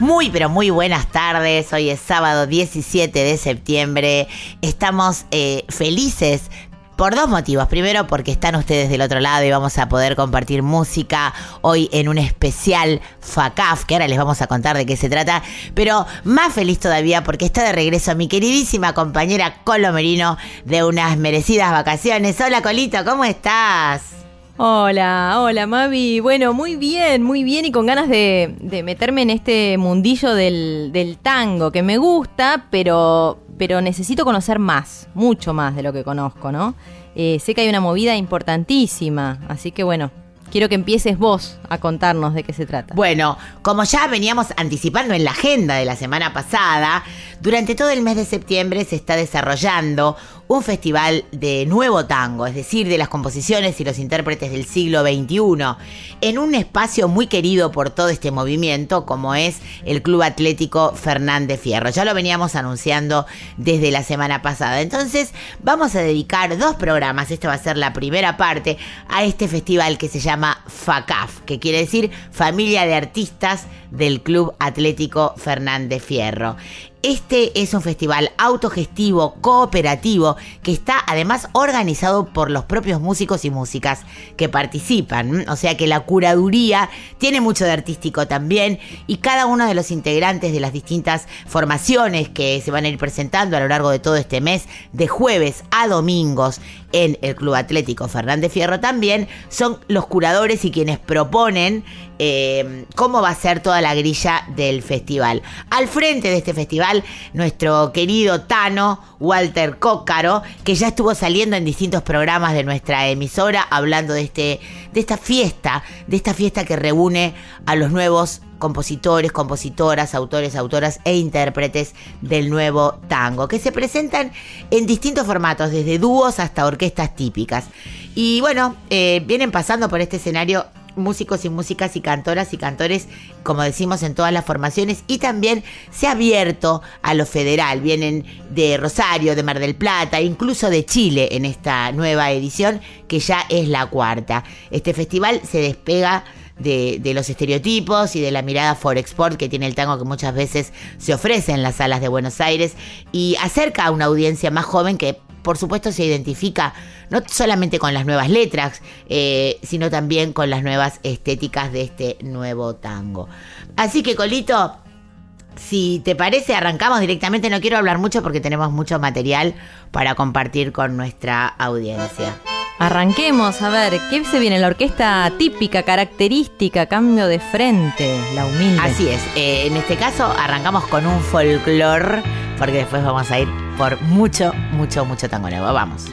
Muy pero muy buenas tardes, hoy es sábado 17 de septiembre, estamos eh, felices por dos motivos. Primero porque están ustedes del otro lado y vamos a poder compartir música hoy en un especial FACAF, que ahora les vamos a contar de qué se trata. Pero más feliz todavía porque está de regreso mi queridísima compañera Colo Merino de unas merecidas vacaciones. Hola Colito, ¿cómo estás? Hola, hola Mavi. Bueno, muy bien, muy bien y con ganas de, meterme en este mundillo del, del tango que me gusta, pero, pero necesito conocer más, mucho más de lo que conozco, ¿no? Eh, sé que hay una movida importantísima, así que bueno, quiero que empieces vos a contarnos de qué se trata. Bueno, como ya veníamos anticipando en la agenda de la semana pasada, durante todo el mes de septiembre se está desarrollando un festival de nuevo tango, es decir, de las composiciones y los intérpretes del siglo XXI, en un espacio muy querido por todo este movimiento como es el Club Atlético Fernández Fierro. Ya lo veníamos anunciando desde la semana pasada. Entonces vamos a dedicar dos programas, esta va a ser la primera parte, a este festival que se llama FACAF, que quiere decir Familia de Artistas del Club Atlético Fernández Fierro. Este es un festival autogestivo, cooperativo, que está además organizado por los propios músicos y músicas que participan. O sea que la curaduría tiene mucho de artístico también y cada uno de los integrantes de las distintas formaciones que se van a ir presentando a lo largo de todo este mes, de jueves a domingos en el Club Atlético Fernández Fierro también, son los curadores y quienes proponen eh, cómo va a ser toda la grilla del festival. Al frente de este festival, nuestro querido Tano, Walter Cócaro, que ya estuvo saliendo en distintos programas de nuestra emisora hablando de, este, de esta fiesta, de esta fiesta que reúne a los nuevos compositores, compositoras, autores, autoras e intérpretes del nuevo tango, que se presentan en distintos formatos, desde dúos hasta orquestas típicas. Y bueno, eh, vienen pasando por este escenario músicos y músicas y cantoras y cantores, como decimos en todas las formaciones, y también se ha abierto a lo federal. Vienen de Rosario, de Mar del Plata, incluso de Chile en esta nueva edición, que ya es la cuarta. Este festival se despega de, de, los estereotipos y de la mirada export que tiene el tango que muchas veces se ofrece en las salas de Buenos Aires y acerca a una audiencia más joven que por supuesto se identifica no solamente con las nuevas letras, eh, sino también con las nuevas estéticas de este nuevo tango. Así que Colito, si te parece, arrancamos directamente. No quiero hablar mucho porque tenemos mucho material para compartir con nuestra audiencia. Arranquemos, a ver, ¿qué se viene? La orquesta típica, característica, cambio de frente, la humilde. Así es, eh, en este caso arrancamos con un folclore, porque después vamos a ir por mucho, mucho, mucho tango nuevo. Vamos.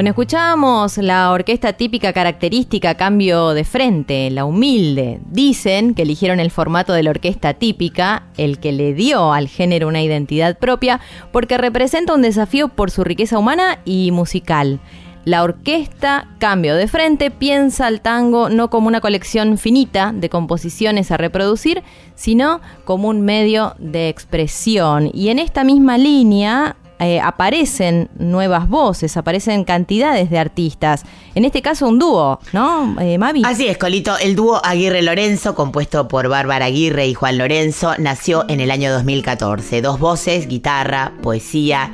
Bueno, escuchábamos la orquesta típica característica Cambio de Frente, la humilde. Dicen que eligieron el formato de la orquesta típica, el que le dio al género una identidad propia, porque representa un desafío por su riqueza humana y musical. La orquesta Cambio de Frente piensa al tango no como una colección finita de composiciones a reproducir, sino como un medio de expresión. Y en esta misma línea eh, aparecen nuevas voces, aparecen cantidades de artistas. En este caso un dúo, ¿no, eh, Mavi? Así es, Colito. El dúo Aguirre Lorenzo, compuesto por Bárbara Aguirre y Juan Lorenzo, nació en el año 2014. Dos voces, guitarra, poesía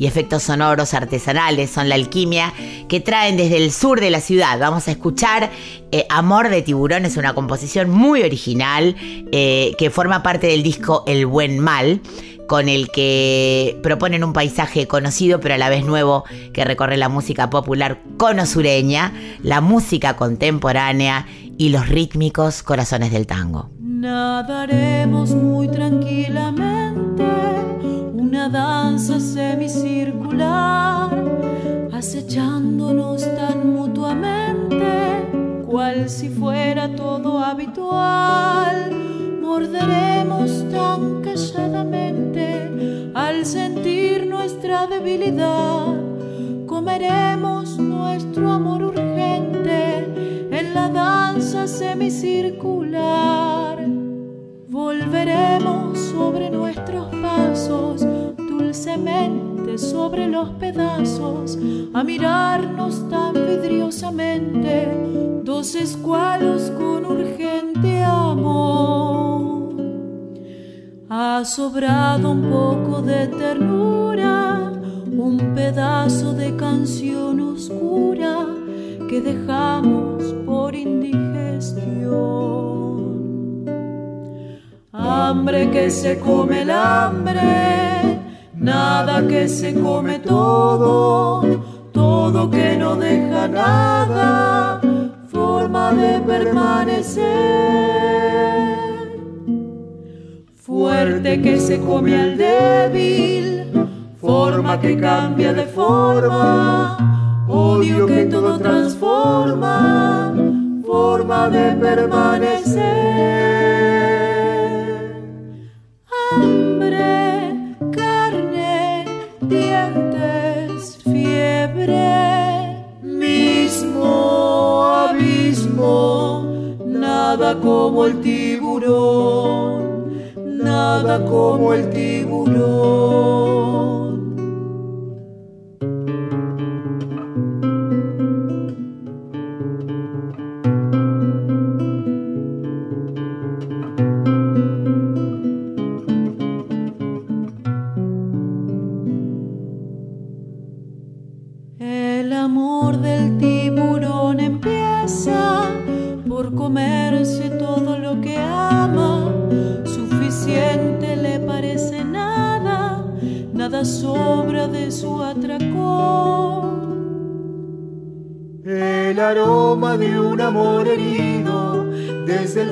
y efectos sonoros artesanales son la alquimia que traen desde el sur de la ciudad. Vamos a escuchar eh, Amor de Tiburón, es una composición muy original eh, que forma parte del disco El Buen Mal con el que proponen un paisaje conocido pero a la vez nuevo que recorre la música popular cono-sureña, la música contemporánea y los rítmicos corazones del tango. Nadaremos muy tranquilamente una danza semicircular, acechándonos tan mutuamente, cual si fuera todo habitual. Morderemos tan calladamente al sentir nuestra debilidad. Comeremos nuestro amor urgente en la danza semicircular. Volveremos sobre nuestros pasos, dulcemente sobre los pedazos, a mirarnos tan vidriosamente, dos escualos con urgente amor. Ha sobrado un poco de ternura, un pedazo de canción oscura que dejamos por indigestión. Hambre que se come el hambre, nada que se come todo, todo que no deja nada, forma de permanecer. Fuerte que se come al débil, forma que cambia de forma, odio que todo transforma, forma de permanecer. Nada como el tiburón, nada como el tiburón.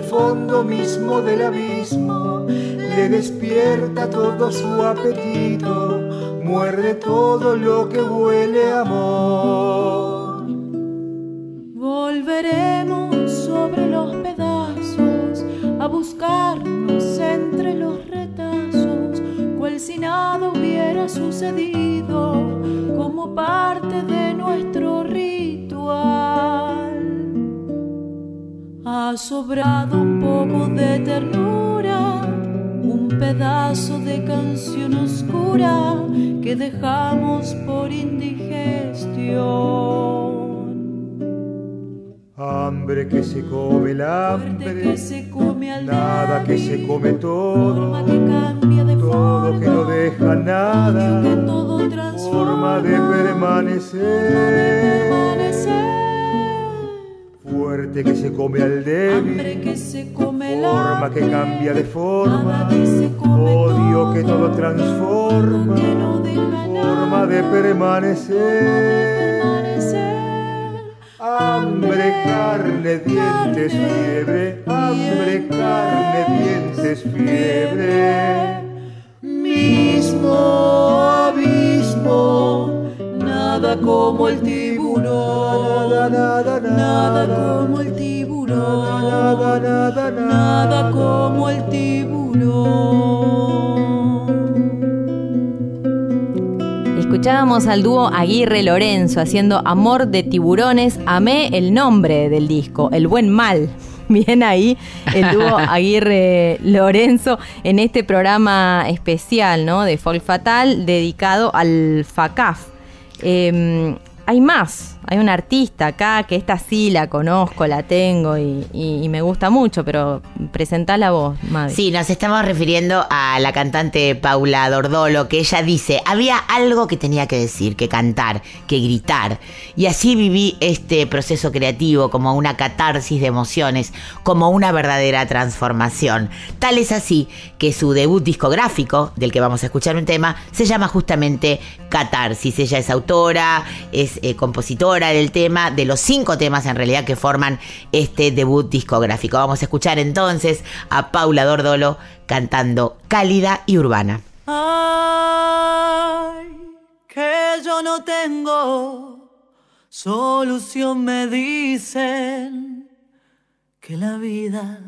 Fondo mismo del abismo le despierta todo su apetito, muerde todo lo que huele a amor. Cambia de forma, odio que todo transforma, forma de permanecer. Hambre, carne, dientes, fiebre. Hambre, carne, dientes, fiebre. Mismo abismo, nada como el tiburón, nada como el tiburón, nada como el tiburón. Escuchábamos al dúo Aguirre Lorenzo haciendo Amor de Tiburones. Amé el nombre del disco, El Buen Mal. Bien ahí el dúo Aguirre Lorenzo en este programa especial ¿no? de Folk Fatal dedicado al FACAF. Eh, hay más, hay una artista acá que esta sí la conozco, la tengo y me gusta mucho, pero presentala vos, Mavi. Sí, nos estamos refiriendo a la cantante Paula Dordolo, que ella dice, había algo que tenía que decir, que cantar, que gritar. Y así viví este proceso creativo como una catarsis de emociones, como una verdadera transformación. Tal es así que su debut discográfico, del que vamos a escuchar un tema, se llama justamente Catarsis. Ella es autora, es eh, compositora del tema, de los cinco temas en realidad que forman este debut discográfico. Vamos a escuchar entonces a Paula Dordolo cantando Cálida y Urbana. Ay, que yo no tengo solución, me dicen que la vida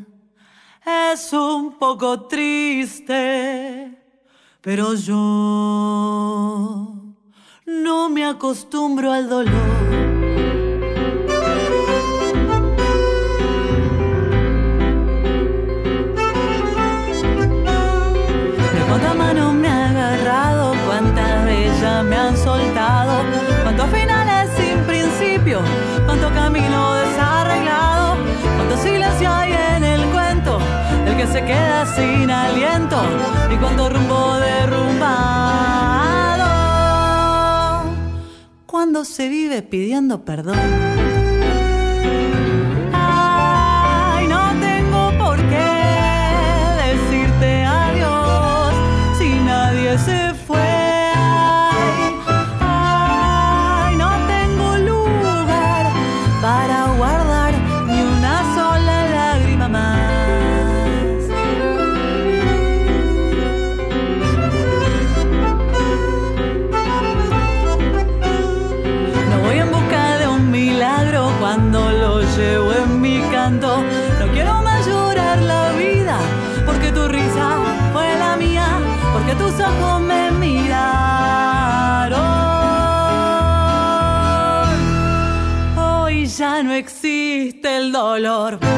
es un poco triste, pero yo no me acostumbro al dolor. De cuántas manos me ha agarrado, cuántas de ellas me han soltado, cuántos finales sin principio, cuánto camino desarreglado, cuánto silencio hay en el cuento, el que se queda sin aliento, y cuánto rumbo cuando se vive pidiendo perdón. Dolor.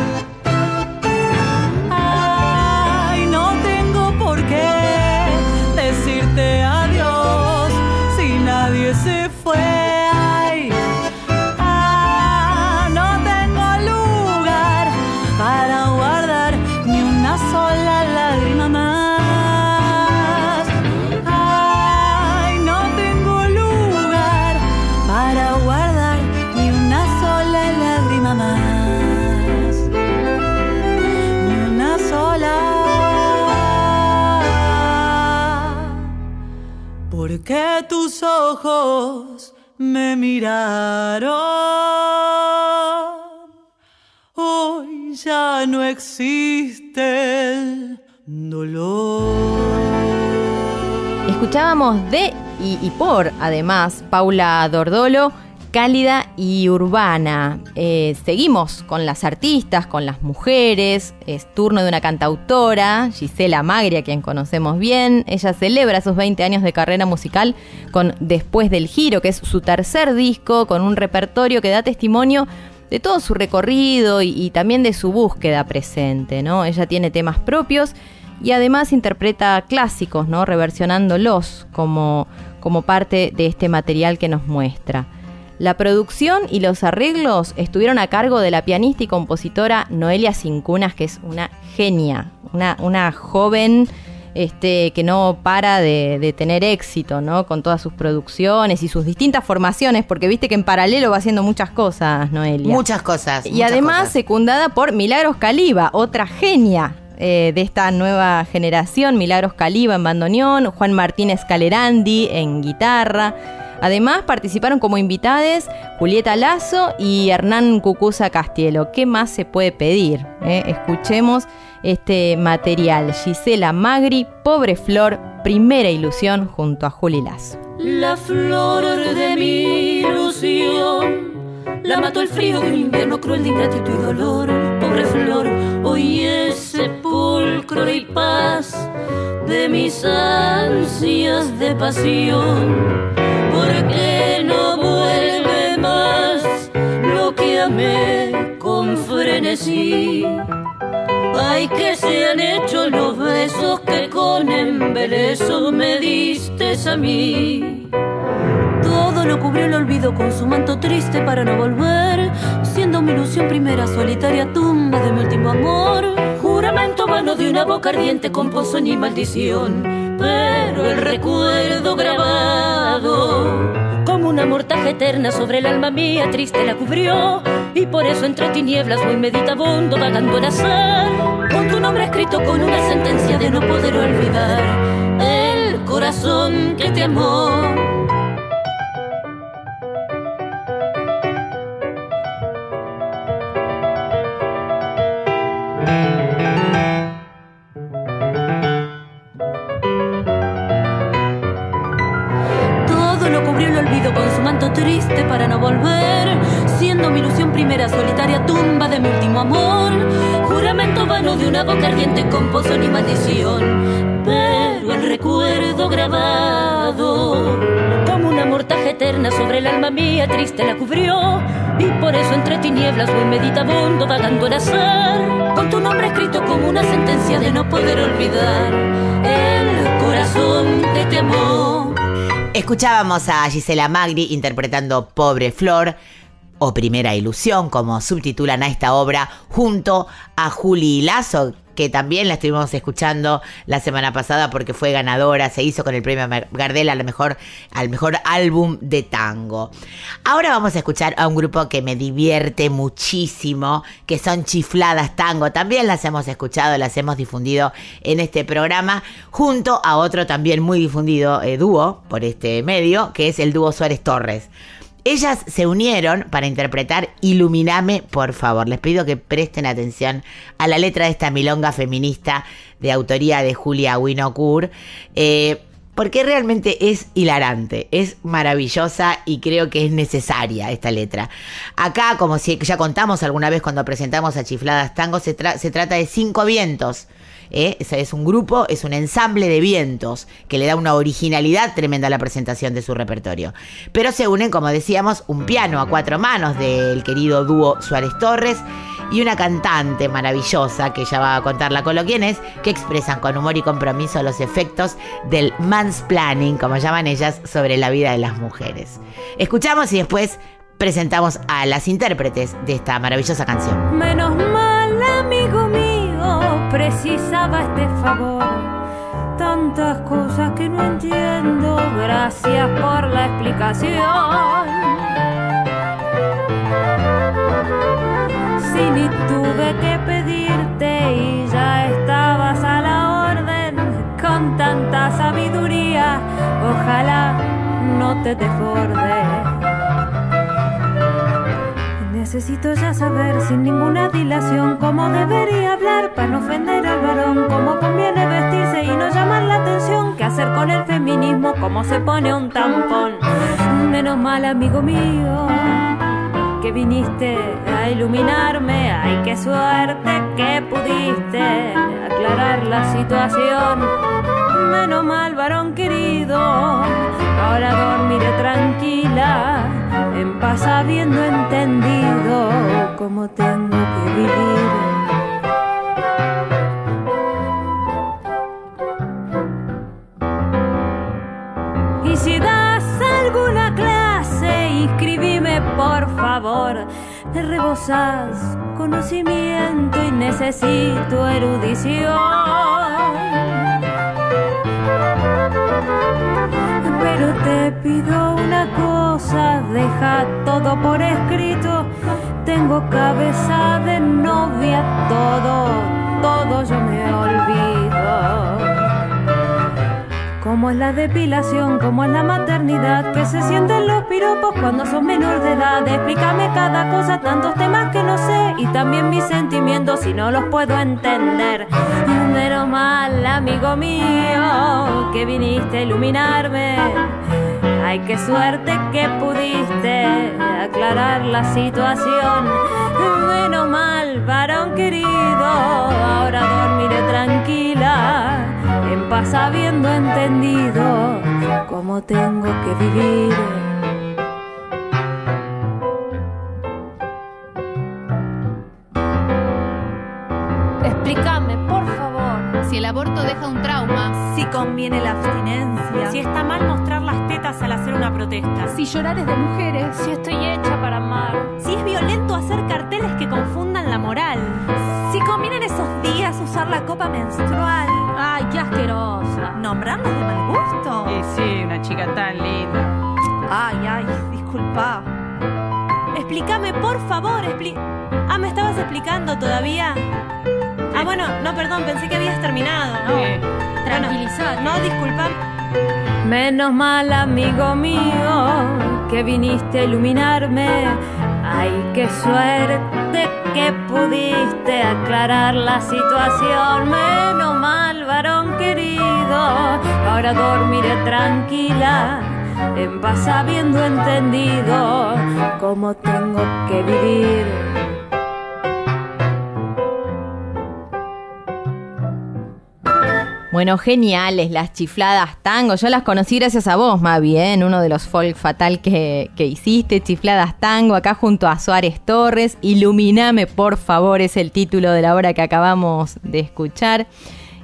Me miraron. Hoy ya no existe el dolor. Escuchábamos de y por, además, Paula Dordolo, cálida y urbana. Eh, seguimos con las artistas, con las mujeres. Es turno de una cantautora, Gisela Magri, a quien conocemos bien. Ella celebra sus 20 años de carrera musical con Después del Giro, que es su tercer disco, con un repertorio que da testimonio de todo su recorrido y, también de su búsqueda presente, ¿no? Ella tiene temas propios y además interpreta clásicos, ¿no? Reversionándolos como, como parte de este material que nos muestra. La producción y los arreglos estuvieron a cargo de la pianista y compositora Noelia Cincunas, que es una genia, una, una joven este, que no para de, de tener éxito, ¿no? Con todas sus producciones y sus distintas formaciones, porque viste que en paralelo va haciendo muchas cosas, Noelia. Muchas cosas. Y muchas además cosas. secundada por Milagros Caliba, otra genia eh, de esta nueva generación. Milagros Caliba en bandoneón, Juan Martínez Calerandi en guitarra. Además participaron como invitades Julieta Lazo y Hernán Cucuza Castielo. ¿Qué más se puede pedir? eh? Escuchemos este material. Gisela Magri, Pobre Flor, Primera Ilusión junto a Juli Lazo. La flor de mi ilusión. La mató el frío de un invierno cruel de ingratitud y dolor. Pobre flor, hoy es sepulcro y paz de mis ansias de pasión. ¿Por qué no vuelve más lo que amé con frenesí? Ay, que se han hecho los besos que con embeleso me diste a mí. Todo lo cubrió el olvido con su manto triste para no volver, siendo mi ilusión primera solitaria tumba de mi último amor. Juramento vano de una boca ardiente con pozo ni maldición, pero el recuerdo grabado como una mortaja eterna sobre el alma mía triste la cubrió y por eso entre tinieblas voy meditabundo vagando al azar con tu nombre escrito con una sentencia de no poder olvidar el corazón que te amó. Boca ardiente con pozo ni maldición, pero el recuerdo grabado como una mortaja eterna sobre el alma mía triste la cubrió y por eso entre tinieblas voy meditabundo vagando al azar con tu nombre escrito como una sentencia de no poder olvidar el corazón te amó. Escuchábamos a Gisela Magri interpretando Pobre Flor o Primera Ilusión, como subtitulan a esta obra, junto a Juli Lazo, que también la estuvimos escuchando la semana pasada porque fue ganadora, se hizo con el premio Gardel a mejor, al mejor álbum de tango. Ahora vamos a escuchar a un grupo que me divierte muchísimo, que son Chifladas Tango. También las hemos escuchado, las hemos difundido en este programa, junto a otro también muy difundido eh, dúo por este medio, que es el dúo Suárez Torres. Ellas se unieron para interpretar Iluminame, por favor. Les pido que presten atención a la letra de esta milonga feminista de autoría de Julia Winocour. Eh, porque realmente es hilarante, es maravillosa y creo que es necesaria esta letra. Acá, como si ya contamos alguna vez cuando presentamos a Chifladas Tango, se, se trata de cinco vientos. ¿Eh? Es, un grupo, es un ensamble de vientos que le da una originalidad tremenda a la presentación de su repertorio. Pero se unen, como decíamos, un piano a cuatro manos del querido dúo Suárez Torres y una cantante maravillosa, que ya va a contarla con lo quién es, que expresan con humor y compromiso los efectos del mansplaining, como llaman ellas, sobre la vida de las mujeres. Escuchamos y después presentamos a las intérpretes de esta maravillosa canción. Menos mal, precisaba este favor. Tantas cosas que no entiendo, gracias por la explicación. Si ni tuve que pedirte y ya estabas a la orden, con tanta sabiduría, ojalá no te desborde. Necesito ya saber sin ninguna dilación cómo debería hablar para no ofender al varón, cómo conviene vestirse y no llamar la atención, qué hacer con el feminismo, cómo se pone un tampón. Menos mal, amigo mío, que viniste a iluminarme, ay, qué suerte que pudiste aclarar la situación. Menos mal, varón querido, habiendo entendido cómo tengo que vivir. Y si das alguna clase, inscribime por favor. Te rebosas conocimiento y necesito erudición. Pero te pido una cosa, deja todo por escrito. Tengo cabeza de novia, todo, todo yo me olvido. Como es la depilación, como es la maternidad, que se sienten los piropos cuando sos menor de edad. Explícame cada cosa, tantos temas que no sé, y también mis sentimientos si no los puedo entender. Pero mal, amigo mío, que viniste a iluminarme, Ay, qué suerte que pudiste aclarar la situación. Menos mal, varón querido, ahora dormiré tranquila, en paz habiendo entendido cómo tengo que vivir. Aborto deja un trauma, Si conviene la abstinencia. Si está mal mostrar las tetas al hacer una protesta. si llorar es de mujeres, Si estoy hecha para amar. Si es violento hacer carteles que confundan la moral. Si conviene en esos días usar la copa menstrual. Ay, qué asquerosa. Nombrarnos de mal gusto. Y sí, una chica tan linda. Ay, ay, disculpa. Explícame, por favor. Expli ah, ¿me estabas explicando todavía? Ah, bueno, no, perdón, pensé que habías terminado. No. Eh, tranquilizar. No, disculpa. Menos mal, amigo mío, que viniste a iluminarme. Ay, qué suerte que pudiste aclarar la situación. Menos mal, varón querido, ahora dormiré tranquila, en paz habiendo entendido cómo tengo que vivir. Bueno, geniales las chifladas tango. Yo las conocí gracias a vos, Mavi, ¿eh? en uno de los folk fatal que, que hiciste. Chifladas tango, acá junto a Suárez Torres. Iluminame, por favor, es el título de la obra que acabamos de escuchar.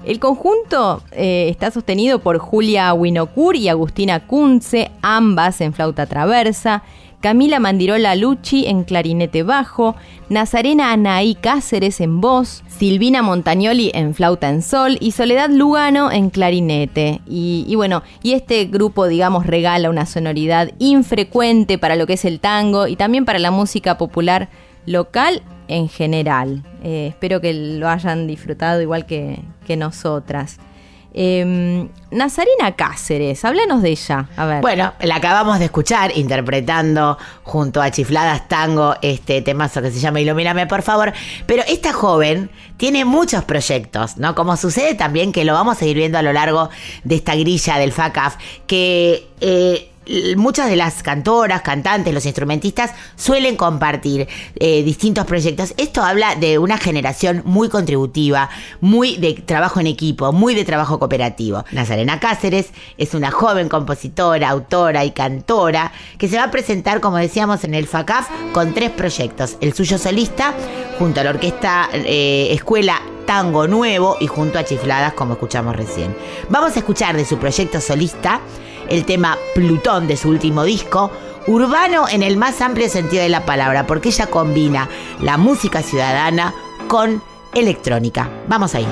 El conjunto eh, está sostenido por Julia Winocur y Agustina Kunze, ambas en flauta traversa. Camila Mandirola Lucci en clarinete bajo, Nazarena Anaí Cáceres en voz, Silvina Montagnoli en flauta en sol y Soledad Lugano en clarinete. Y, bueno, y este grupo, digamos, regala una sonoridad infrecuente para lo que es el tango y también para la música popular local en general. Eh, espero que lo hayan disfrutado igual que, que nosotras. Eh, Nazarena Cáceres, háblanos de ella. A ver. Bueno, la acabamos de escuchar interpretando junto a Chifladas Tango este temazo que se llama Ilumíname, por favor. Pero esta joven tiene muchos proyectos, ¿no? Como sucede también que lo vamos a ir viendo a lo largo de esta grilla del FACAF, que eh, muchas de las cantoras, cantantes, los instrumentistas suelen compartir eh, distintos proyectos. Esto habla de una generación muy contributiva, muy de trabajo en equipo, muy de trabajo cooperativo. Nazarena Cáceres es una joven compositora, autora y cantora que se va a presentar, como decíamos, en el FACAF con tres proyectos. El suyo solista, junto a la orquesta eh, Escuela Tango Nuevo y junto a Chifladas, como escuchamos recién. Vamos a escuchar de su proyecto solista el tema Plutón de su último disco, urbano en el más amplio sentido de la palabra, porque ella combina la música ciudadana con electrónica. Vamos ahí.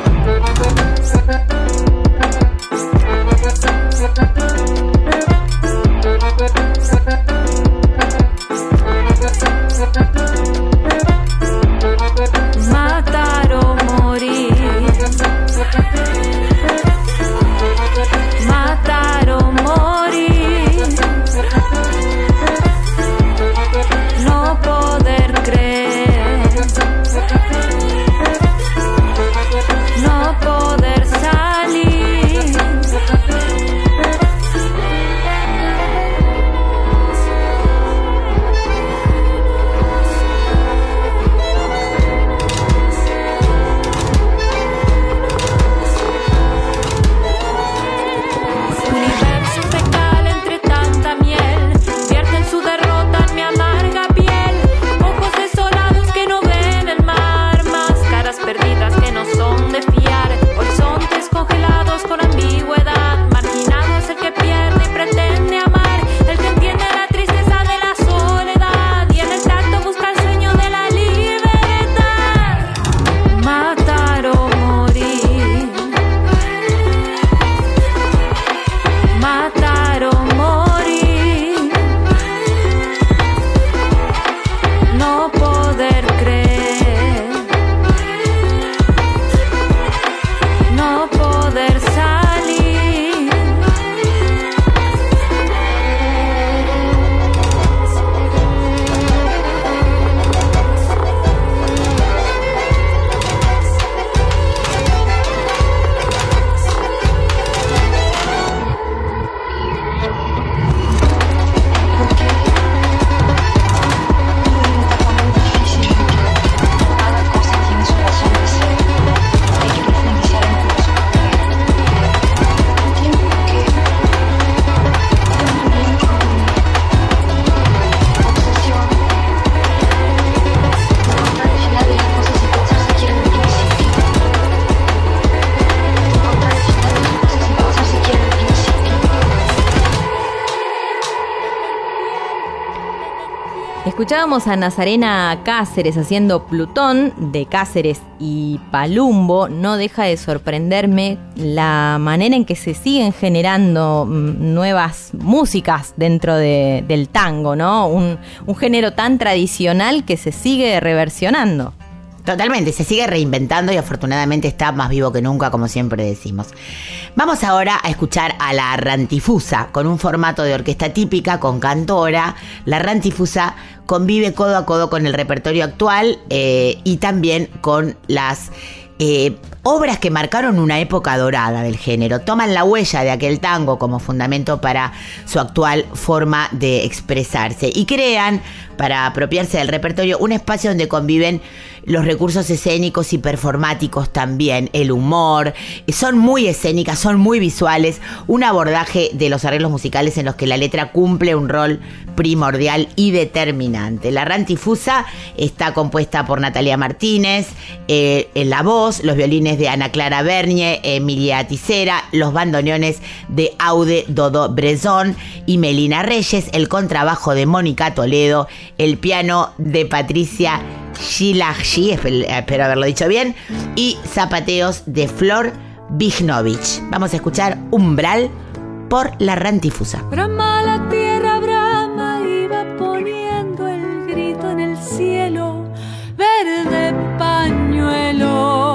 Escuchábamos a Nazarena Cáceres haciendo Plutón de Cáceres y Palumbo. No deja de sorprenderme la manera en que se siguen generando mm, nuevas músicas dentro de- del tango, ¿no? Un, un género tan tradicional que se sigue reversionando. Totalmente, se sigue reinventando y afortunadamente está más vivo que nunca, como siempre decimos. Vamos ahora a escuchar a la Rantifusa, con un formato de orquesta típica, con cantora. La Rantifusa convive codo a codo con el repertorio actual eh, y también con las eh, obras que marcaron una época dorada del género. Toman la huella de aquel tango como fundamento para su actual forma de expresarse y crean, para apropiarse del repertorio, un espacio donde conviven los recursos escénicos y performáticos también, el humor, son muy escénicas, son muy visuales, un abordaje de los arreglos musicales en los que la letra cumple un rol primordial y determinante. La Rantifusa está compuesta por Natalia Martínez, eh, en la voz, los violines de Ana Clara Bernie, Emilia Ticera, los bandoneones de Aude Dodo Brezón y Melina Reyes, el contrabajo de Mónica Toledo, el piano de Patricia Shilaggi, espe- espero haberlo dicho bien, y zapateos de Flor Vignovich. Vamos a escuchar Umbral por la Rantifusa. Brahma la tierra, Brahma iba poniendo el grito en el cielo, verde pañuelo.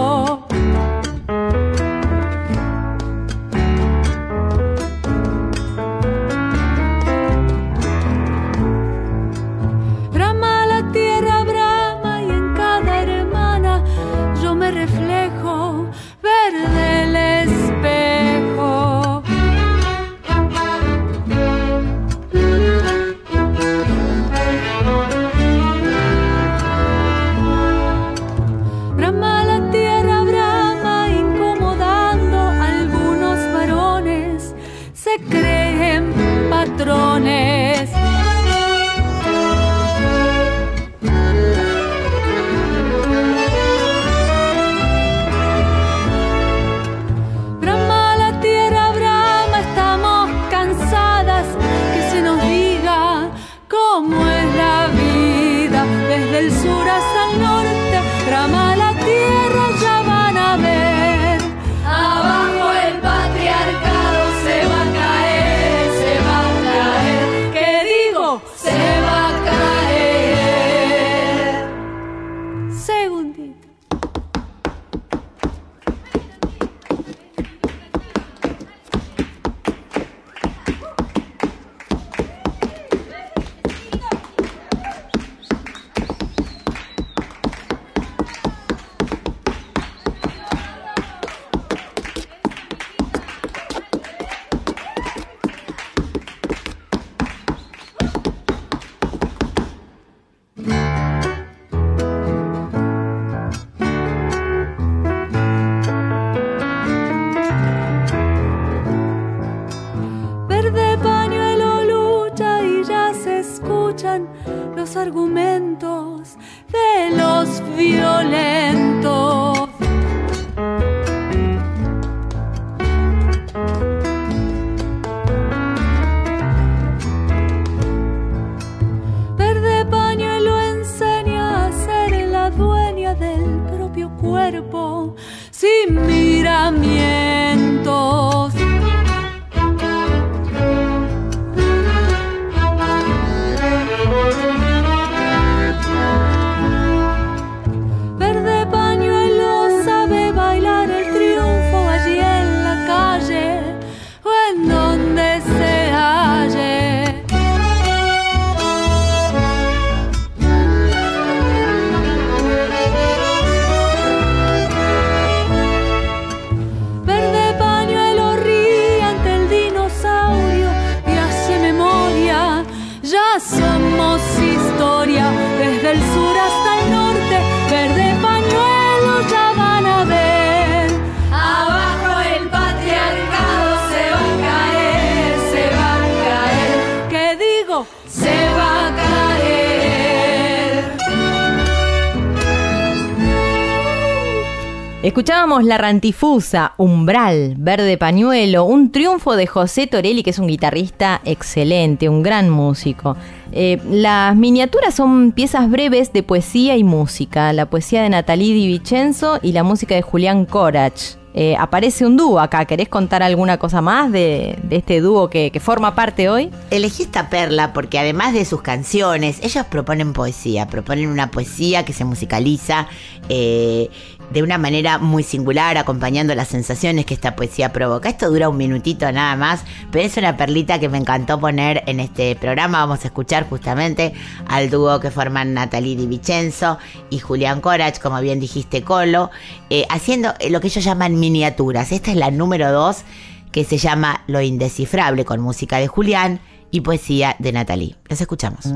La Rantifusa, Umbral, Verde Pañuelo, un triunfo de José Torelli, que es un guitarrista excelente, un gran músico. Eh, las miniaturas son piezas breves de poesía y música, la poesía de Natalie Di Vincenzo y la música de Julián Corach. Eh, aparece un dúo acá. ¿Querés contar alguna cosa más de, este dúo que, que, forma parte hoy? Elegí esta perla porque además de sus canciones, ellos proponen poesía, proponen una poesía que se musicaliza eh, de una manera muy singular, acompañando las sensaciones que esta poesía provoca. Esto dura un minutito nada más, pero es una perlita que me encantó poner en este programa. Vamos a escuchar justamente al dúo que forman Natalie Di Vincenzo y Julián Corach, como bien dijiste, Colo, eh, haciendo lo que ellos llaman miniaturas. Esta es la número 2 que se llama Lo Indescifrable con música de Julián y poesía de Natalie. Los escuchamos.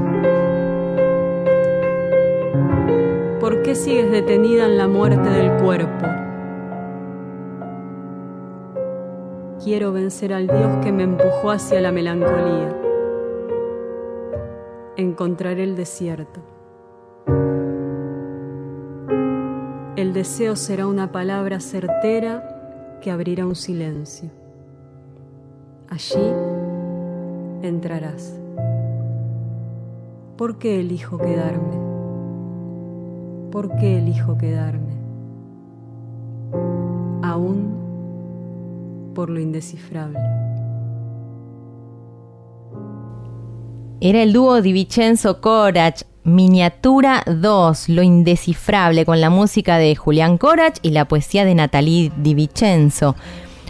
¿Por qué sigues detenida en la muerte del cuerpo? Quiero vencer al Dios que me empujó hacia la melancolía. Encontraré el desierto. El deseo será una palabra certera que abrirá un silencio. Allí entrarás. ¿Por qué elijo quedarme? ¿Por qué elijo quedarme? Aún por lo indescifrable. Era el dúo Di Vincenzo Corach, Miniatura 2, Lo Indescifrable, con la música de Julián Corach y la poesía de Natalie Di Vincenzo.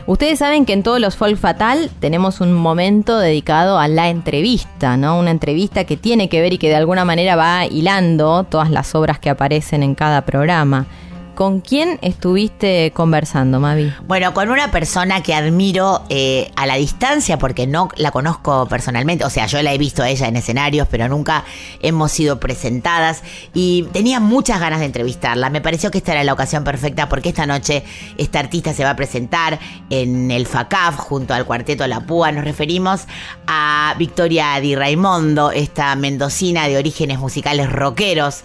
Ustedes saben que en todos los Folk Fatal tenemos un momento dedicado a la entrevista, ¿no? Una entrevista que tiene que ver y que de alguna manera va hilando todas las obras que aparecen en cada programa. ¿Con quién estuviste conversando, Mavi? Bueno, con una persona que admiro eh, a la distancia porque no la conozco personalmente. O sea, yo la he visto a ella en escenarios, pero nunca hemos sido presentadas. Y tenía muchas ganas de entrevistarla. Me pareció que esta era la ocasión perfecta porque esta noche esta artista se va a presentar en el FACAF junto al cuarteto La Púa. Nos referimos a Victoria Di Raimondo, esta mendocina de orígenes musicales rockeros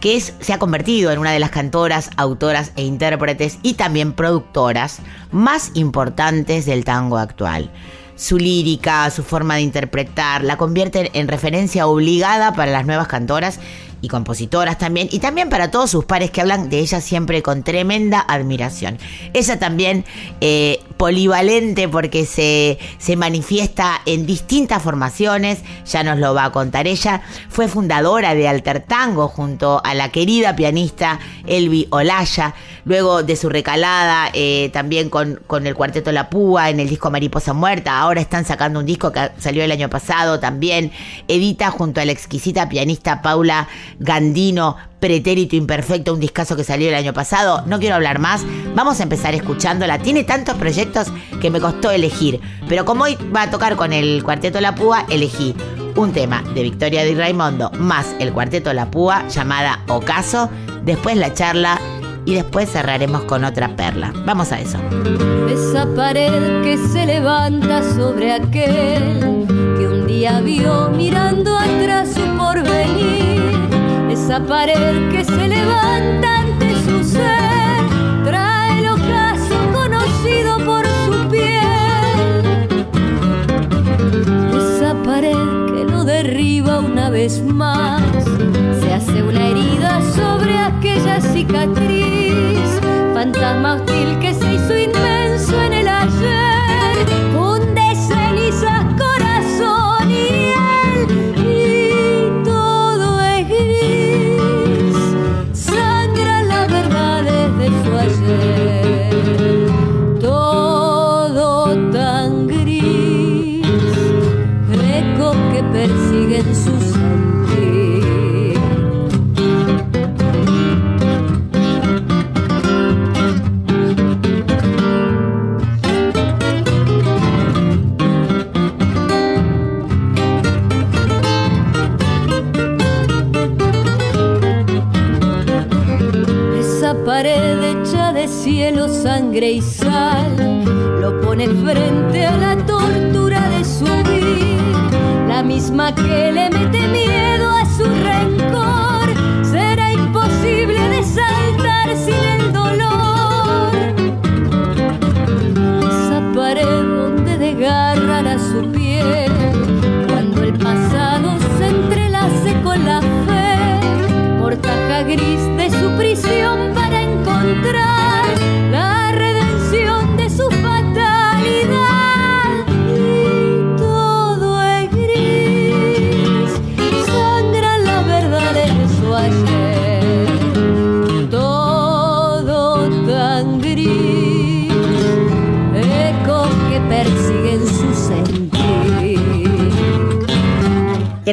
que se ha convertido en una de las cantoras, autoras e intérpretes y también productoras más importantes del tango actual. Su lírica, su forma de interpretar, la convierte en referencia obligada para las nuevas cantoras y compositoras también, y también para todos sus pares que hablan de ella siempre con tremenda admiración. Ella también eh, polivalente porque se, se manifiesta en distintas formaciones, ya nos lo va a contar ella, fue fundadora de Alter Tango junto a la querida pianista Elvi Olaya, luego de su recalada eh, también con, con el cuarteto La Púa en el disco Mariposa Muerta, ahora están sacando un disco que salió el año pasado también, edita junto a la exquisita pianista Paula Gandino, Pretérito Imperfecto, un discazo que salió el año pasado. No quiero hablar más, vamos a empezar escuchándola. Tiene tantos proyectos que me costó elegir, pero como hoy va a tocar con el Cuarteto La Púa, elegí un tema de Victoria Di Raimondo más el Cuarteto La Púa llamada Ocaso, después la charla y después cerraremos con otra perla. Vamos a eso. Esa pared que se levanta sobre aquel que un día vio mirando atrás su porvenir. Esa pared que se levanta ante su ser trae el ocaso conocido por su piel. Esa pared que lo derriba una vez más se hace una herida sobre aquella cicatriz, fantasma hostil que se sangre y sal, lo pone frente a la tortura de su vida, la misma que le mete miedo a su rencor. Será imposible de saltar sin el dolor. Esa pared donde desgarran a su piel, cuando el pasado se entrelace con la fe, portaja gris de su prisión para encontrar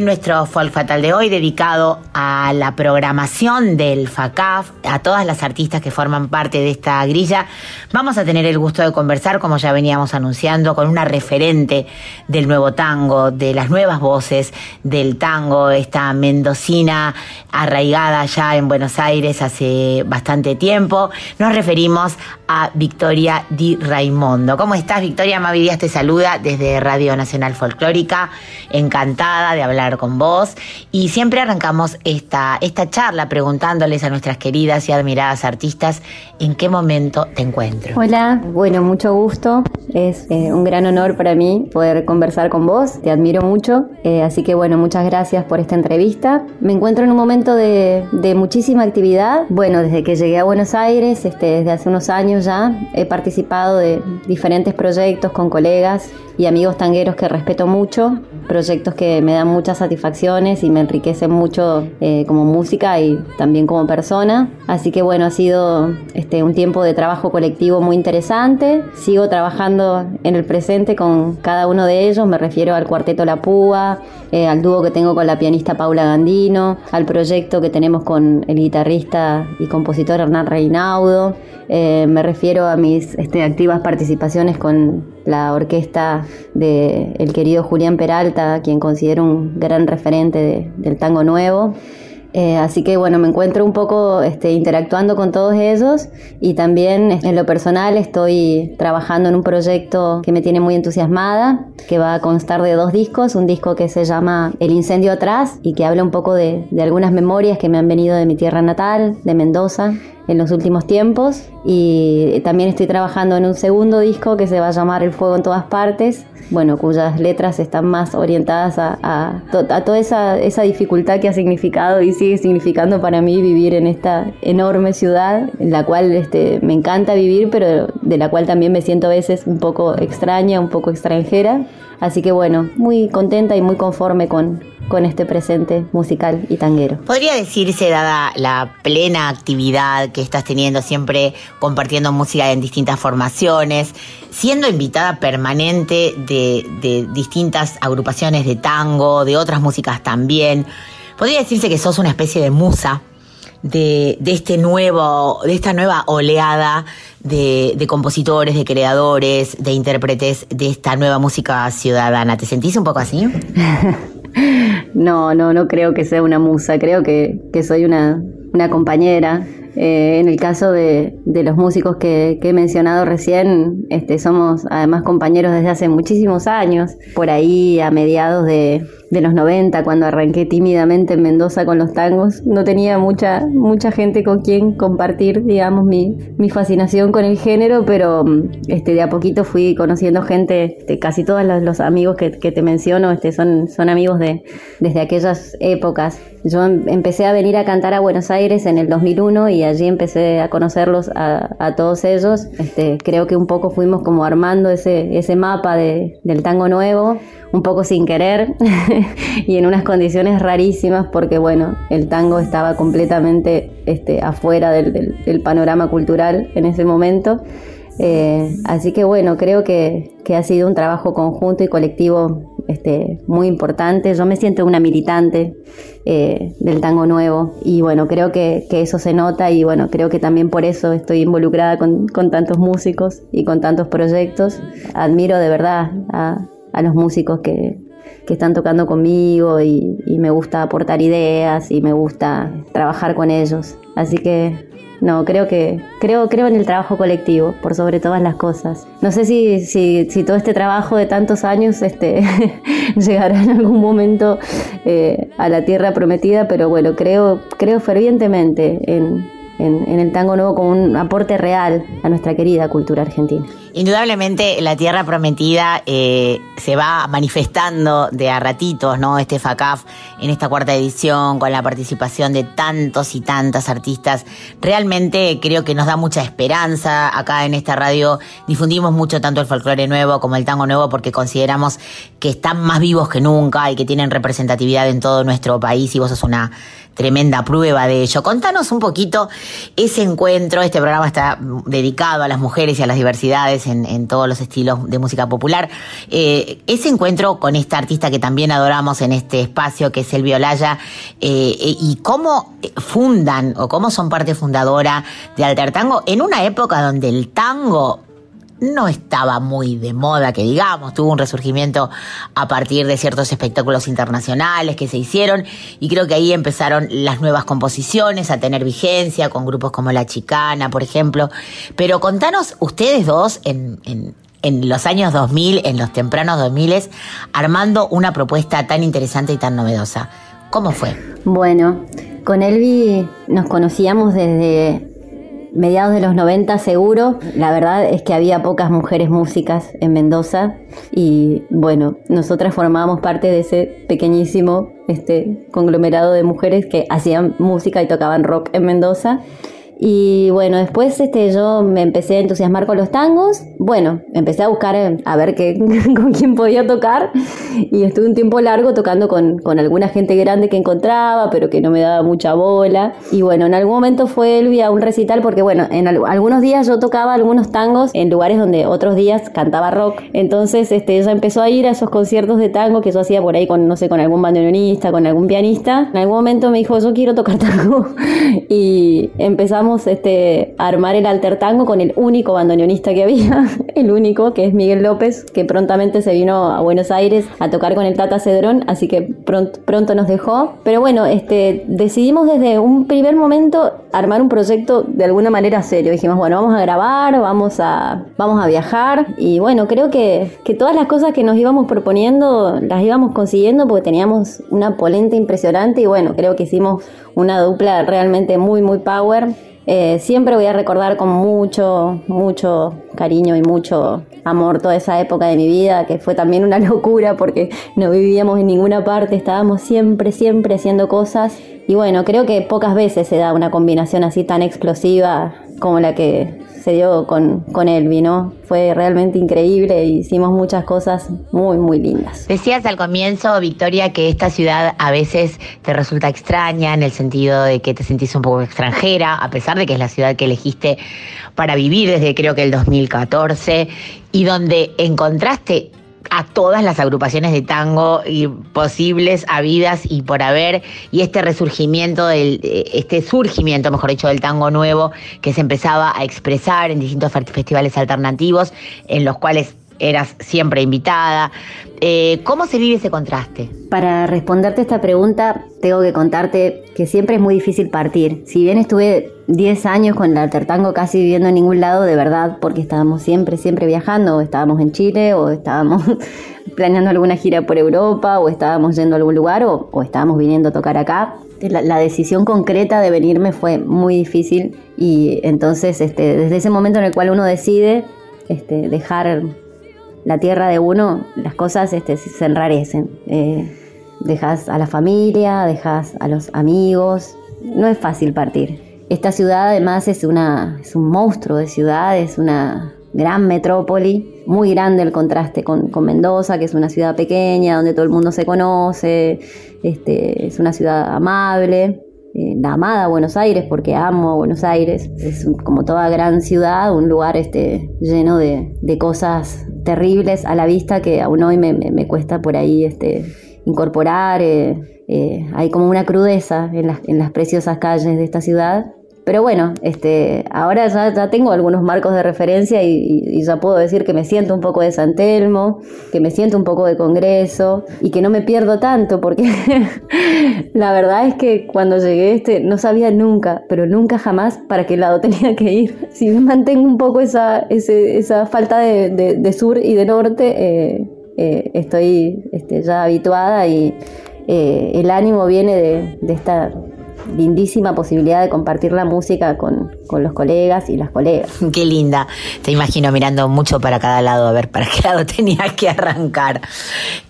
nuestro Folk Fatal de hoy, dedicado a la programación del FACAF, a todas las artistas que forman parte de esta grilla, vamos a tener el gusto de conversar, como ya veníamos anunciando, con una referente del nuevo tango, de las nuevas voces del tango, esta mendocina arraigada ya en Buenos Aires hace bastante tiempo. Nos referimos a Victoria Di Raimondo. ¿Cómo estás, Victoria? Mavi Díaz te saluda desde Radio Nacional Folclórica. Encantada de hablar con vos. Y siempre arrancamos esta, esta charla preguntándoles a nuestras queridas y admiradas artistas en qué momento te encuentro. Hola, bueno, mucho gusto. Es eh, un gran honor para mí poder conversar con vos. Te admiro mucho. Eh, así que bueno, muchas gracias por esta entrevista. Me encuentro en un momento de, de muchísima actividad. Bueno, desde que llegué a Buenos Aires, este, desde hace unos años ya, he participado de diferentes proyectos con colegas y amigos tangueros que respeto mucho, proyectos que me dan muchas satisfacciones y me enriquecen mucho eh, como música y también como persona. Así que bueno, ha sido este, un tiempo de trabajo colectivo muy interesante. Sigo trabajando en el presente con cada uno de ellos, me refiero al cuarteto La Púa, eh, al dúo que tengo con la pianista Paula Gandino, al proyecto que tenemos con el guitarrista y compositor Hernán Reinaudo. Eh, me refiero a mis este, activas participaciones con la orquesta de el querido Julián Peralta, quien considero un gran referente de, del tango nuevo. Eh, así que bueno, me encuentro un poco este, interactuando con todos ellos y también en lo personal estoy trabajando en un proyecto que me tiene muy entusiasmada, que va a constar de dos discos, un disco que se llama El incendio atrás y que habla un poco de, de algunas memorias que me han venido de mi tierra natal, de Mendoza, en los últimos tiempos y también estoy trabajando en un segundo disco que se va a llamar El Fuego en todas partes, bueno, cuyas letras están más orientadas a, a, toda esa, esa, dificultad que ha significado y sigue significando para mí vivir en esta enorme ciudad, en la cual este, me encanta vivir, pero de la cual también me siento a veces un poco extraña, un poco extranjera. Así que bueno, muy contenta y muy conforme con, con este presente musical y tanguero. Podría decirse, dada la plena actividad que estás teniendo, siempre compartiendo música en distintas formaciones, siendo invitada permanente de, de distintas agrupaciones de tango, de otras músicas también, podría decirse que sos una especie de musa de, este nuevo, de esta nueva oleada de, compositores, de creadores, de intérpretes de esta nueva música ciudadana. ¿Te sentís un poco así? no, no, no creo que sea una musa, creo que, que soy una, una compañera. Eh, en el caso de, de los músicos que, que, he mencionado recién, este, somos además compañeros desde hace muchísimos años, por ahí a mediados de, de los 90, cuando arranqué tímidamente en Mendoza con los tangos, no tenía mucha, mucha gente con quien compartir, digamos, mi, mi fascinación con el género, pero este, de a poquito fui conociendo gente, este, casi todos los, amigos que, que, te menciono este, son, son amigos de, desde aquellas épocas. Yo empecé a venir a cantar a Buenos Aires en el 2001 y allí empecé a conocerlos a, a todos ellos. Este, creo que un poco fuimos como armando ese, ese mapa de, del tango nuevo, un poco sin querer y en unas condiciones rarísimas porque bueno, el tango estaba completamente este, afuera del, panorama cultural en ese momento. Eh, así que bueno, creo que, que, ha sido un trabajo conjunto y colectivo este, muy importante. Yo me siento una militante eh, del tango nuevo y bueno, creo que, que, eso se nota y bueno, creo que también por eso estoy involucrada con, con tantos músicos y con tantos proyectos. Admiro de verdad a, a los músicos que, que están tocando conmigo y, y, me gusta aportar ideas y me gusta trabajar con ellos. Así que no, creo que creo creo en el trabajo colectivo por sobre todas las cosas. No sé si, si, todo este trabajo de tantos años este, llegará en algún momento eh, a la tierra prometida, pero bueno, creo creo fervientemente en, en, el tango nuevo como un aporte real a nuestra querida cultura argentina. Indudablemente la tierra prometida eh, se va manifestando de a ratitos, ¿no? Este FACAF en esta cuarta edición con la participación de tantos y tantas artistas. Realmente creo que nos da mucha esperanza. Acá en esta radio difundimos mucho tanto el folclore nuevo como el tango nuevo porque consideramos que están más vivos que nunca y que tienen representatividad en todo nuestro país y vos sos una tremenda prueba de ello. Contanos un poquito ese encuentro, este programa está dedicado a las mujeres y a las diversidades en, todos los estilos de música popular. Eh, ese encuentro con esta artista que también adoramos en este espacio, que es el Violaya, eh, y cómo fundan o cómo son parte fundadora de Alter Tango en una época donde el tango no estaba muy de moda, que digamos, tuvo un resurgimiento a partir de ciertos espectáculos internacionales que se hicieron y creo que ahí empezaron las nuevas composiciones a tener vigencia con grupos como La Chicana, por ejemplo. Pero contanos ustedes dos en, los años 2000, en los tempranos 2000, armando una propuesta tan interesante y tan novedosa. ¿Cómo fue? Bueno, con Elvi nos conocíamos desde mediados de los 90 seguro. La verdad es que había pocas mujeres músicas en Mendoza y bueno, nosotras formábamos parte de ese pequeñísimo este, conglomerado de mujeres que hacían música y tocaban rock en Mendoza. Y bueno, después este, yo me empecé a entusiasmar con los tangos. Bueno, empecé a buscar eh, a ver qué, con quién podía tocar. Y estuve un tiempo largo tocando con, con, alguna gente grande que encontraba, pero que no me daba mucha bola. Y bueno, en algún momento fue Elvi a un recital, porque bueno, en al, algunos días yo tocaba algunos tangos en lugares donde otros días cantaba rock. Entonces este, ella empezó a ir a esos conciertos de tango que yo hacía por ahí con, no sé, con algún bandoneonista, con algún pianista. En algún momento me dijo, yo quiero tocar tango. y empezamos este, armar el alter tango con el único bandoneonista que había, el único, que es Miguel López, que prontamente se vino a Buenos Aires a tocar con el Tata Cedrón, así que pronto, pronto nos dejó. Pero bueno, este, decidimos desde un primer momento armar un proyecto de alguna manera serio. Dijimos, bueno, vamos a grabar, vamos a, vamos a viajar y bueno, creo que, que todas las cosas que nos íbamos proponiendo las íbamos consiguiendo porque teníamos una polenta impresionante y bueno, creo que hicimos una dupla realmente muy, muy power. Eh, siempre voy a recordar con mucho, mucho cariño y mucho amor toda esa época de mi vida, que fue también una locura porque no vivíamos en ninguna parte, estábamos siempre, siempre haciendo cosas. Y bueno, creo que pocas veces se da una combinación así tan explosiva como la que se dio con, con Elvi, ¿no? Fue realmente increíble e hicimos muchas cosas muy, muy lindas. Decías al comienzo, Victoria, que esta ciudad a veces te resulta extraña en el sentido de que te sentís un poco extranjera, a pesar de que es la ciudad que elegiste para vivir desde creo que el 2014 y donde encontraste a todas las agrupaciones de tango y posibles, habidas y por haber, y este resurgimiento, del, este surgimiento, mejor dicho, del tango nuevo que se empezaba a expresar en distintos festivales alternativos, en los cuales eras siempre invitada. Eh, ¿Cómo se vive ese contraste? Para responderte esta pregunta, tengo que contarte que siempre es muy difícil partir. Si bien estuve 10 años con el altertango casi viviendo en ningún lado, de verdad, porque estábamos siempre, siempre viajando, o estábamos en Chile, o estábamos planeando alguna gira por Europa, o estábamos yendo a algún lugar, o, estábamos viniendo a tocar acá. La, la, decisión concreta de venirme fue muy difícil y entonces este, desde ese momento en el cual uno decide este, dejar la tierra de uno, las cosas este, se enrarecen. Eh, dejas a la familia, dejas a los amigos, no es fácil partir. Esta ciudad además es, una, es un monstruo de ciudad, es una gran metrópoli, muy grande el contraste con, con, Mendoza, que es una ciudad pequeña, donde todo el mundo se conoce, este, es una ciudad amable, eh, la amada Buenos Aires, porque amo a Buenos Aires, es como toda gran ciudad, un lugar este, lleno de, de cosas terribles a la vista que aún hoy me, me, cuesta por ahí este, incorporar. Eh, eh, hay como una crudeza en las, en las preciosas calles de esta ciudad. Pero bueno, este, ahora ya, ya tengo algunos marcos de referencia y, ya puedo decir que me siento un poco de San Telmo, que me siento un poco de Congreso y que no me pierdo tanto porque la verdad es que cuando llegué este no sabía nunca, pero nunca jamás para qué lado tenía que ir. Si mantengo un poco esa, ese, esa falta de, de, de, sur y de norte, eh, eh, estoy este, ya habituada y eh, el ánimo viene de, de esta lindísima posibilidad de compartir la música con, con, los colegas y las colegas. Qué linda. Te imagino mirando mucho para cada lado a ver para qué lado tenías que arrancar.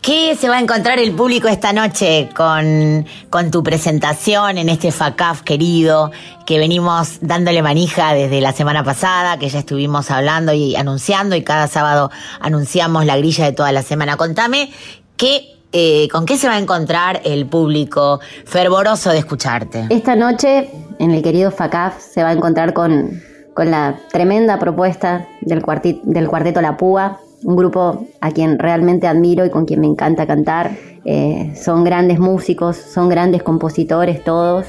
¿Qué se va a encontrar el público esta noche con, con tu presentación en este FACAF querido que venimos dándole manija desde la semana pasada, que ya estuvimos hablando y anunciando y cada sábado anunciamos la grilla de toda la semana? Contame qué eh, con qué se va a encontrar el público fervoroso de escucharte. Esta noche en el querido FACAF se va a encontrar con, con la tremenda propuesta del, del cuarteto La Púa, un grupo a quien realmente admiro y con quien me encanta cantar. Eh, son grandes músicos, son grandes compositores todos.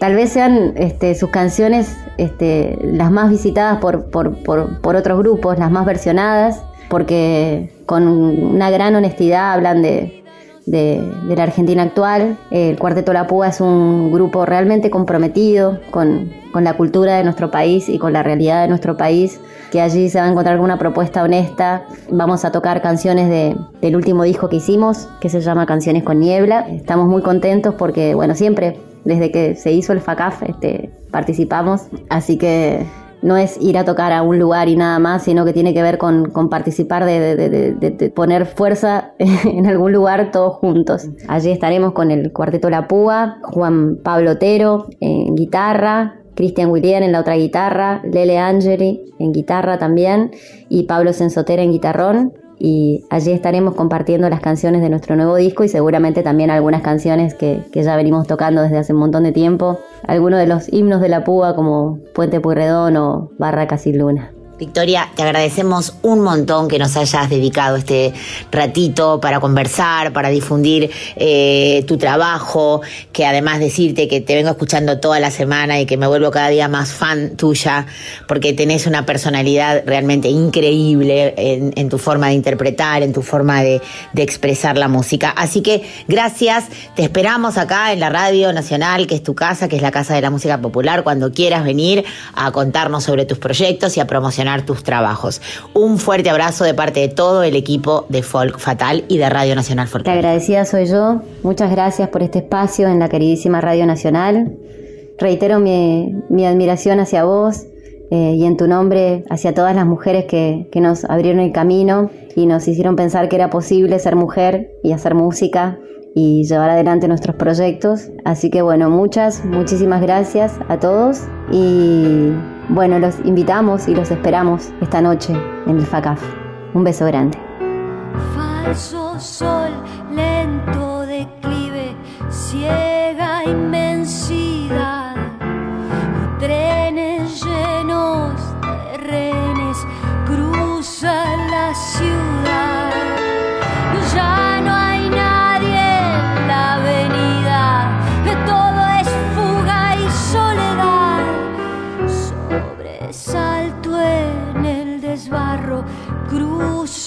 Tal vez sean este, sus canciones este, las más visitadas por- por- por otros grupos, las más versionadas, porque con una gran honestidad hablan de, de, la Argentina actual. El Cuarteto La Púa es un grupo realmente comprometido con, con la cultura de nuestro país y con la realidad de nuestro país, que allí se va a encontrar con una propuesta honesta. Vamos a tocar canciones de, del último disco que hicimos, que se llama Canciones con Niebla. Estamos muy contentos porque, bueno, siempre desde que se hizo el FACAF este, participamos, así que no es ir a tocar a un lugar y nada más, sino que tiene que ver con, participar de- de poner fuerza en algún lugar todos juntos. Allí estaremos con el Cuarteto La Púa, Juan Pablo Otero en guitarra, Cristian William en la otra guitarra, Lele Angeli en guitarra también y Pablo Sensotera en guitarrón. Y allí estaremos compartiendo las canciones de nuestro nuevo disco y seguramente también algunas canciones que, ya venimos tocando desde hace un montón de tiempo. Algunos de los himnos de la púa como Puente Puyredón o Barracas y Luna. Victoria, te agradecemos un montón que nos hayas dedicado este ratito para conversar, para difundir eh, tu trabajo, que además decirte que te vengo escuchando toda la semana y que me vuelvo cada día más fan tuya, porque tenés una personalidad realmente increíble en, en tu forma de interpretar, en tu forma de, de expresar la música. Así que gracias, te esperamos acá en la Radio Nacional, que es tu casa, que es la Casa de la Música Popular, cuando quieras venir a contarnos sobre tus proyectos y a promocionar tus trabajos. Un fuerte abrazo de parte de todo el equipo de Folk Fatal y de Radio Nacional Te Folk. agradecida soy yo. Muchas gracias por este espacio en la queridísima Radio Nacional. Reitero mi, mi admiración hacia vos eh, y en tu nombre hacia todas las mujeres que, que nos abrieron el camino y nos hicieron pensar que era posible ser mujer y hacer música y llevar adelante nuestros proyectos. Así que bueno, muchas, muchísimas gracias a todos y bueno, los invitamos y los esperamos esta noche en el FACAF. Un beso grande.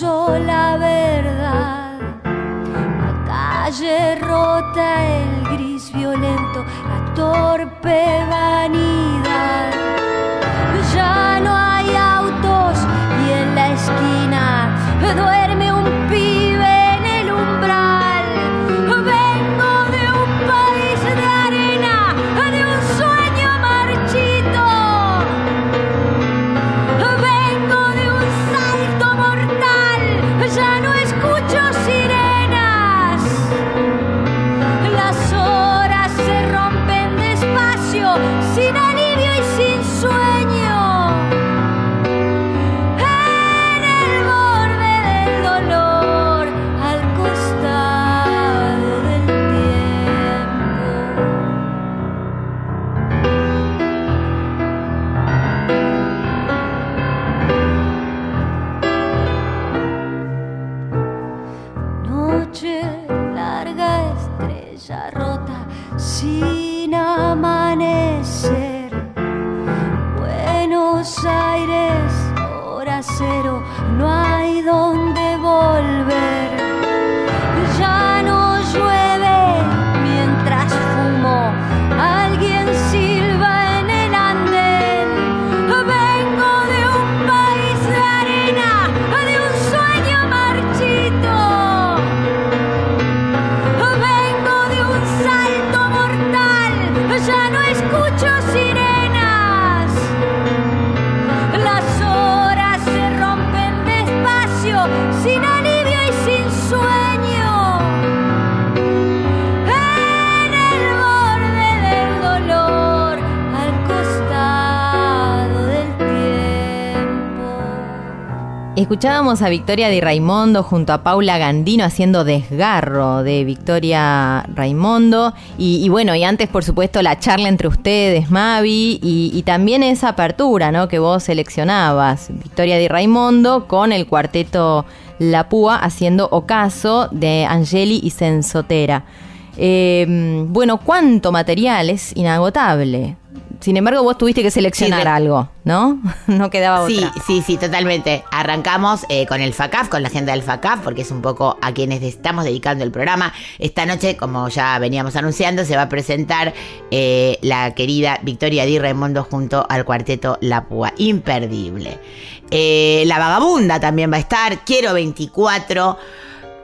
La verdad. La calle rota, el gris violento, la torpe vanidad. Escuchábamos a Victoria Di Raimondo junto a Paula Gandino haciendo desgarro de Victoria Raimondo. Y, bueno, y antes, por supuesto, la charla entre ustedes, Mavi, y, y también esa apertura ¿no? que vos seleccionabas, Victoria Di Raimondo con el cuarteto La Púa haciendo Ocaso de Angeli y Sensotera. Eh, bueno, ¿cuánto material? Es inagotable. Sin embargo, vos tuviste que seleccionar Sí, de- algo, ¿no? no quedaba Sí, otra. sí, sí, totalmente. Arrancamos eh, con el FACAF, con la agenda del FACAF, porque es un poco a quienes estamos dedicando el programa. Esta noche, como ya veníamos anunciando, se va a presentar eh, la querida Victoria Di Raimondo junto al cuarteto La Púa. Imperdible. Eh, la Vagabunda también va a estar. Quiero 24.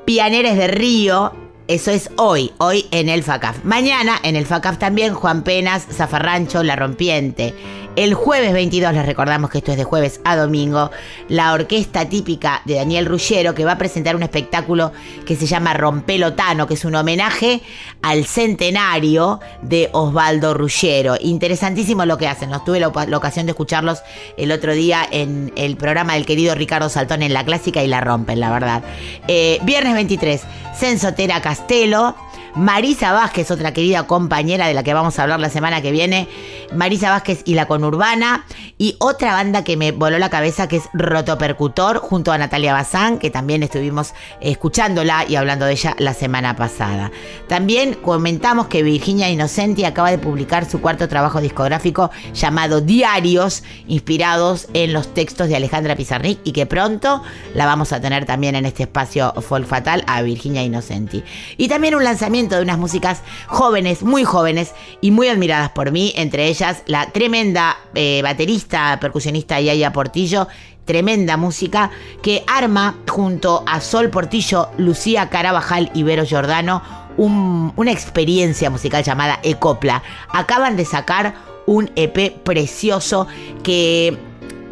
Pianeres de Río. Eso es hoy, hoy en el FACAF. Mañana en el FACAF también Juan Penas, Zafarrancho, La Rompiente. El jueves 22, les recordamos que esto es de jueves a domingo, la orquesta típica de Daniel Ruggero que va a presentar un espectáculo que se llama Rompelotano, que es un homenaje al centenario de Osvaldo Ruggero. Interesantísimo lo que hacen. Nos tuve la, ocasión de escucharlos el otro día en el programa del querido Ricardo Saltón en la clásica y la rompen, la verdad. Eh, viernes 23, Sensotera Castelo. Marisa Vázquez, otra querida compañera de la que vamos a hablar la semana que viene. Marisa Vázquez y la Conurbana. Y otra banda que me voló la cabeza que es Rotopercutor junto a Natalia Bazán, que también estuvimos escuchándola y hablando de ella la semana pasada. También comentamos que Virginia Innocenti acaba de publicar su cuarto trabajo discográfico llamado Diarios, inspirados en los textos de Alejandra Pizarnik y que pronto la vamos a tener también en este espacio Folk Fatal a Virginia Innocenti. Y también un lanzamiento de unas músicas jóvenes, muy jóvenes y muy admiradas por mí, entre ellas la tremenda eh, baterista, percusionista Yaya Portillo, tremenda música que arma junto a Sol Portillo, Lucía Carabajal y Vero Giordano un- una experiencia musical llamada Ecopla. Acaban de sacar un EP precioso que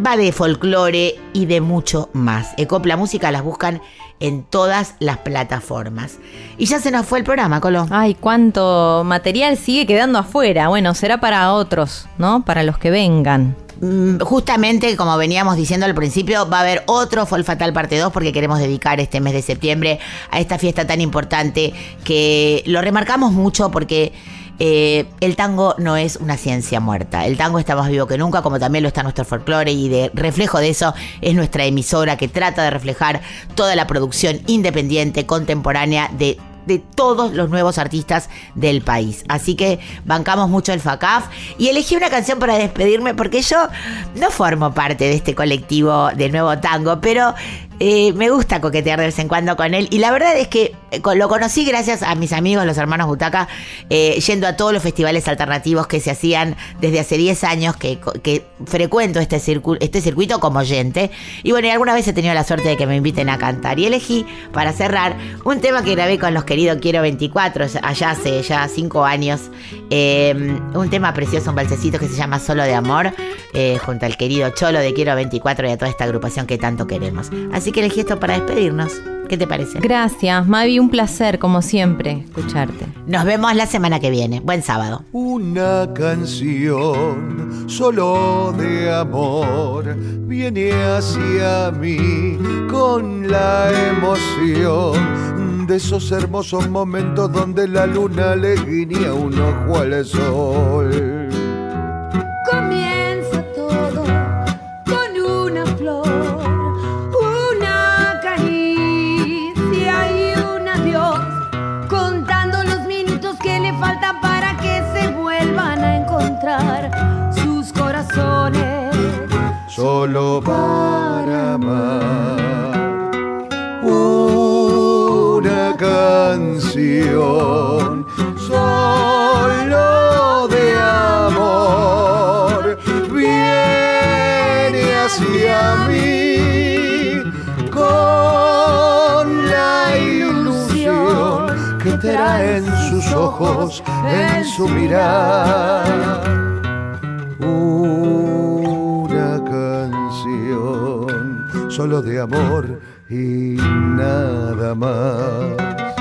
va de folclore y de mucho más. Ecopla Música las buscan en todas las plataformas. Y ya se nos fue el programa, Colo. Ay, cuánto material sigue quedando afuera. Bueno, será para otros, ¿no? Para los que vengan. Mm, Justamente, como veníamos diciendo al principio, va a haber otro Fall Fatal parte 2 porque queremos dedicar este mes de septiembre a esta fiesta tan importante que lo remarcamos mucho porque eh, el tango no es una ciencia muerta. El tango está más vivo que nunca, como también lo está nuestro folclore y de reflejo de eso es nuestra emisora que trata de reflejar toda la producción independiente, contemporánea de de todos los nuevos artistas del país. Así que bancamos mucho el FACAF y elegí una canción para despedirme porque yo no formo parte de este colectivo del nuevo tango, pero eh, me gusta coquetear de vez en cuando con él y la verdad es que eh, lo conocí gracias a mis amigos, los hermanos Butaca, eh, yendo a todos los festivales alternativos que se hacían desde hace 10 años que, frecuento este, circu- este circuito como oyente. Y bueno, y alguna vez he tenido la suerte de que me inviten a cantar. Y elegí, para cerrar, un tema que grabé con los queridos Quiero 24, allá hace ya 5 años. eh, un tema precioso, un balsecito que se llama Solo de Amor, junto al querido Cholo de Quiero 24 y a toda esta agrupación que tanto queremos. Así que elegí esto para despedirnos. ¿Qué te parece? Gracias, Mavi, un placer, como siempre, escucharte. Nos vemos la semana que viene. Buen sábado. Una canción solo de amor viene hacia mí con la emoción de esos hermosos momentos donde la luna le guiña un ojo al sol. Solo para amar. Una canción solo de amor viene hacia mí con la ilusión que traen sus ojos en su mirar solo de amor y nada más.